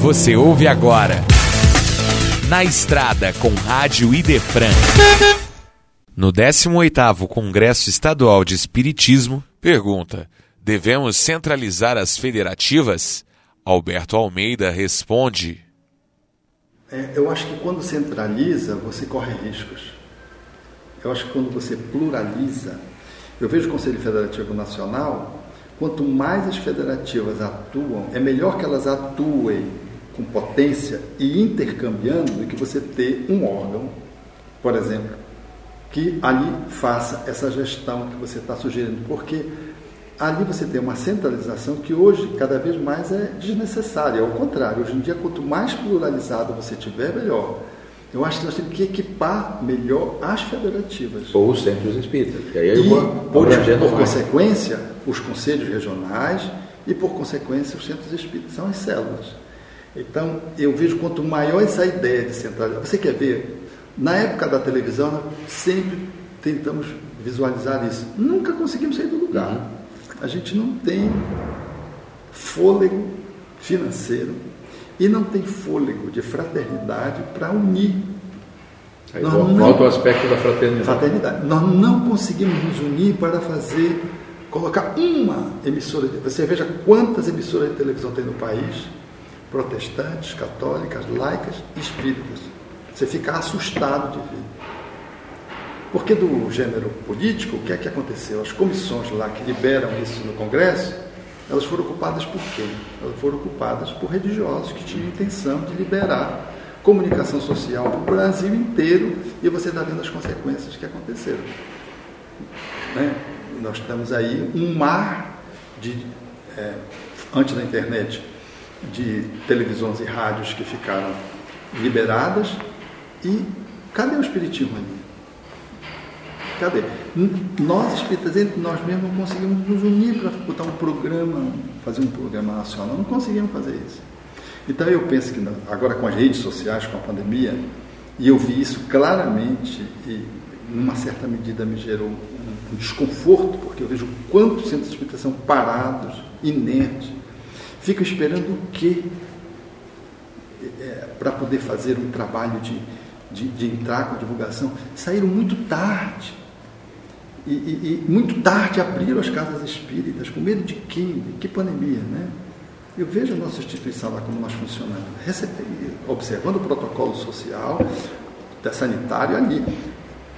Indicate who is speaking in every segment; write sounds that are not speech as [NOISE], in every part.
Speaker 1: Você ouve agora. Na Estrada com Rádio Idefran. No 18º Congresso Estadual de Espiritismo, pergunta: Devemos centralizar as federativas? Alberto Almeida responde:
Speaker 2: é, Eu acho que quando centraliza, você corre riscos. Eu acho que quando você pluraliza, eu vejo o Conselho Federativo Nacional, quanto mais as federativas atuam, é melhor que elas atuem com potência e intercambiando do que você ter um órgão, por exemplo, que ali faça essa gestão que você está sugerindo, porque ali você tem uma centralização que hoje cada vez mais é desnecessária. Ao contrário, hoje em dia, quanto mais pluralizado você tiver, melhor. Eu acho que nós temos que equipar melhor as federativas.
Speaker 3: Ou os centros espíritas.
Speaker 2: E, aí e por, por consequência, os conselhos regionais e, por consequência, os centros espíritas. São as células. Então, eu vejo quanto maior essa ideia de centralizar. Você quer ver? Na época da televisão, nós sempre tentamos visualizar isso. Nunca conseguimos sair do lugar. Uhum. A gente não tem fôlego financeiro e não tem fôlego de fraternidade para unir.
Speaker 3: Aí Nós volta não, o aspecto da fraternidade.
Speaker 2: fraternidade. Nós não conseguimos nos unir para fazer, colocar uma emissora. De, você veja quantas emissoras de televisão tem no país, protestantes, católicas, laicas e espíritas. Você fica assustado de ver. Porque do gênero político, o que é que aconteceu? As comissões lá que liberam isso no Congresso, elas foram ocupadas por quem? Elas foram ocupadas por religiosos que tinham intenção de liberar comunicação social para o Brasil inteiro e você está vendo as consequências que aconteceram. Né? Nós estamos aí um mar de, é, antes da internet, de televisões e rádios que ficaram liberadas e cadê o espiritismo ali? Cadê? Nós, espíritas, entre nós mesmos, não conseguimos nos unir para botar um programa, fazer um programa nacional. Não conseguimos fazer isso. Então eu penso que agora com as redes sociais, com a pandemia, e eu vi isso claramente e numa certa medida me gerou um, desconforto, porque eu vejo quantos centros de são parados, inertes, ficam esperando o quê? É, para poder fazer um trabalho de, de, de entrar com divulgação, saíram muito tarde. E, e, e, muito tarde abriram as casas espíritas, com medo de quem? Que pandemia, né? Eu vejo a nossa instituição lá como nós funcionamos, observando o protocolo social, sanitário ali.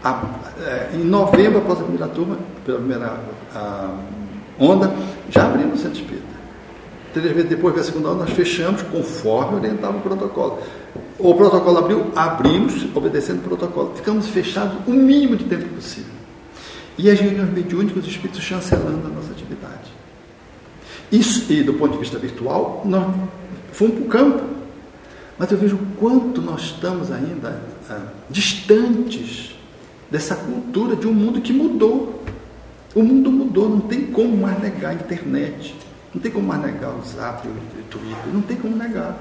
Speaker 2: A, é, em novembro, após a primeira turma, pela primeira a, onda, já abrimos o centro espírita. Três meses depois da segunda onda, nós fechamos conforme orientava o protocolo. O protocolo abriu, abrimos, obedecendo o protocolo. Ficamos fechados o mínimo de tempo possível. E as reuniões mediúnicas, os espíritos chancelando a nossa atividade. Isso, e do ponto de vista virtual, nós fomos para o campo. Mas eu vejo o quanto nós estamos ainda ah, distantes dessa cultura de um mundo que mudou. O mundo mudou, não tem como mais negar a internet, não tem como mais negar o Zap, o Twitter, não tem como negar.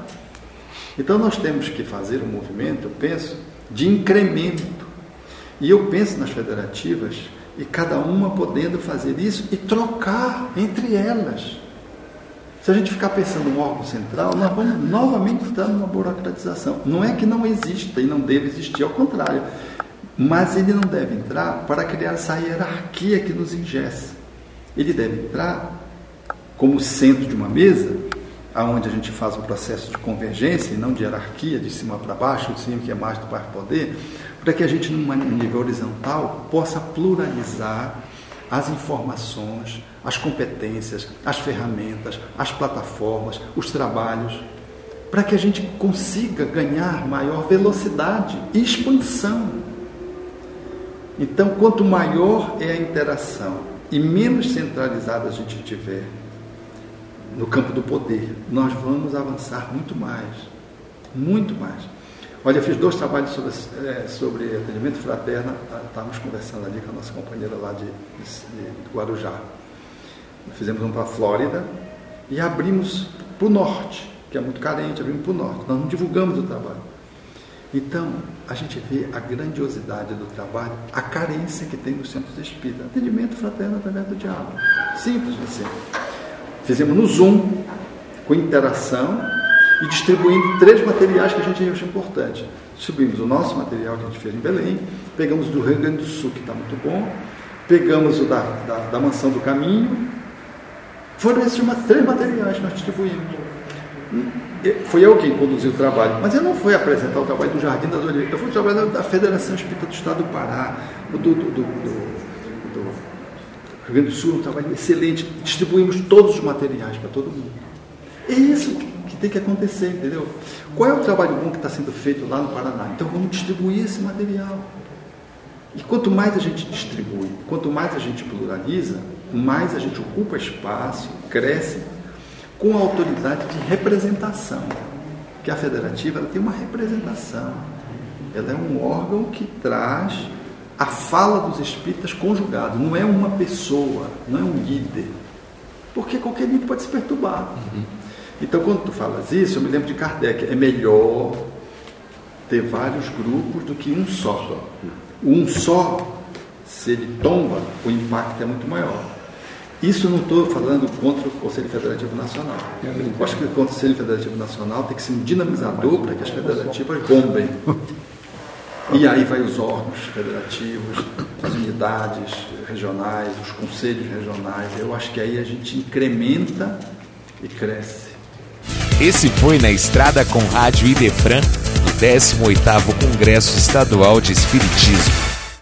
Speaker 2: Então nós temos que fazer um movimento, eu penso, de incremento. E eu penso nas federativas e cada uma podendo fazer isso e trocar entre elas. Se a gente ficar pensando no órgão central, nós vamos novamente estar numa burocratização. Não é que não exista e não deve existir, ao contrário. Mas ele não deve entrar para criar essa hierarquia que nos ingessa. Ele deve entrar como centro de uma mesa, aonde a gente faz um processo de convergência e não de hierarquia, de cima para baixo, de cima que é mais do baixo poder, para que a gente, num nível horizontal, possa pluralizar as informações, as competências, as ferramentas, as plataformas, os trabalhos, para que a gente consiga ganhar maior velocidade e expansão. Então, quanto maior é a interação e menos centralizada a gente tiver no campo do poder, nós vamos avançar muito mais, muito mais. Olha, eu fiz dois trabalhos sobre, é, sobre atendimento fraterno, ah, estávamos conversando ali com a nossa companheira lá de, de, Guarujá. Fizemos um para a Flórida e abrimos para o norte, que é muito carente, abrimos para o norte. Nós não divulgamos o trabalho. Então, a gente vê a grandiosidade do trabalho, a carência que tem nos centros espíritas. Atendimento fraterno através do diálogo. Simples assim. Fizemos no Zoom, com interação, e distribuindo três materiais que a gente achou importante. Distribuímos o nosso material que a gente fez em Belém, pegamos do Rio Grande do Sul, que está muito bom, pegamos o da, da, da Mansão do Caminho. Foram esses três materiais que nós distribuímos. Foi eu quem conduziu o trabalho, mas eu não fui apresentar o trabalho do Jardim das Oliveiras, eu fui trabalhar da Federação Espírita do Estado do Pará, do, do, do, do Rio Grande do Sul, um trabalho excelente. Distribuímos todos os materiais para todo mundo. É isso que tem que acontecer, entendeu? Qual é o trabalho bom que está sendo feito lá no Paraná? Então vamos distribuir esse material. E quanto mais a gente distribui, quanto mais a gente pluraliza, mais a gente ocupa espaço, cresce com a autoridade de representação. Porque a federativa ela tem uma representação. Ela é um órgão que traz a fala dos espíritas conjugado. Não é uma pessoa, não é um líder. Porque qualquer líder pode se perturbar. Uhum. Então, quando tu falas isso, eu me lembro de Kardec. É melhor ter vários grupos do que um só. Um só, se ele tomba, o impacto é muito maior. Isso não estou falando contra o Conselho Federativo Nacional. Eu acho que o Conselho Federativo Nacional tem que ser um dinamizador para que as federativas bombem. [LAUGHS] E aí vai os órgãos federativos, as unidades regionais, os conselhos regionais. Eu acho que aí a gente incrementa e cresce.
Speaker 1: Esse foi na Estrada com Rádio Idefran, no 18º Congresso Estadual de Espiritismo.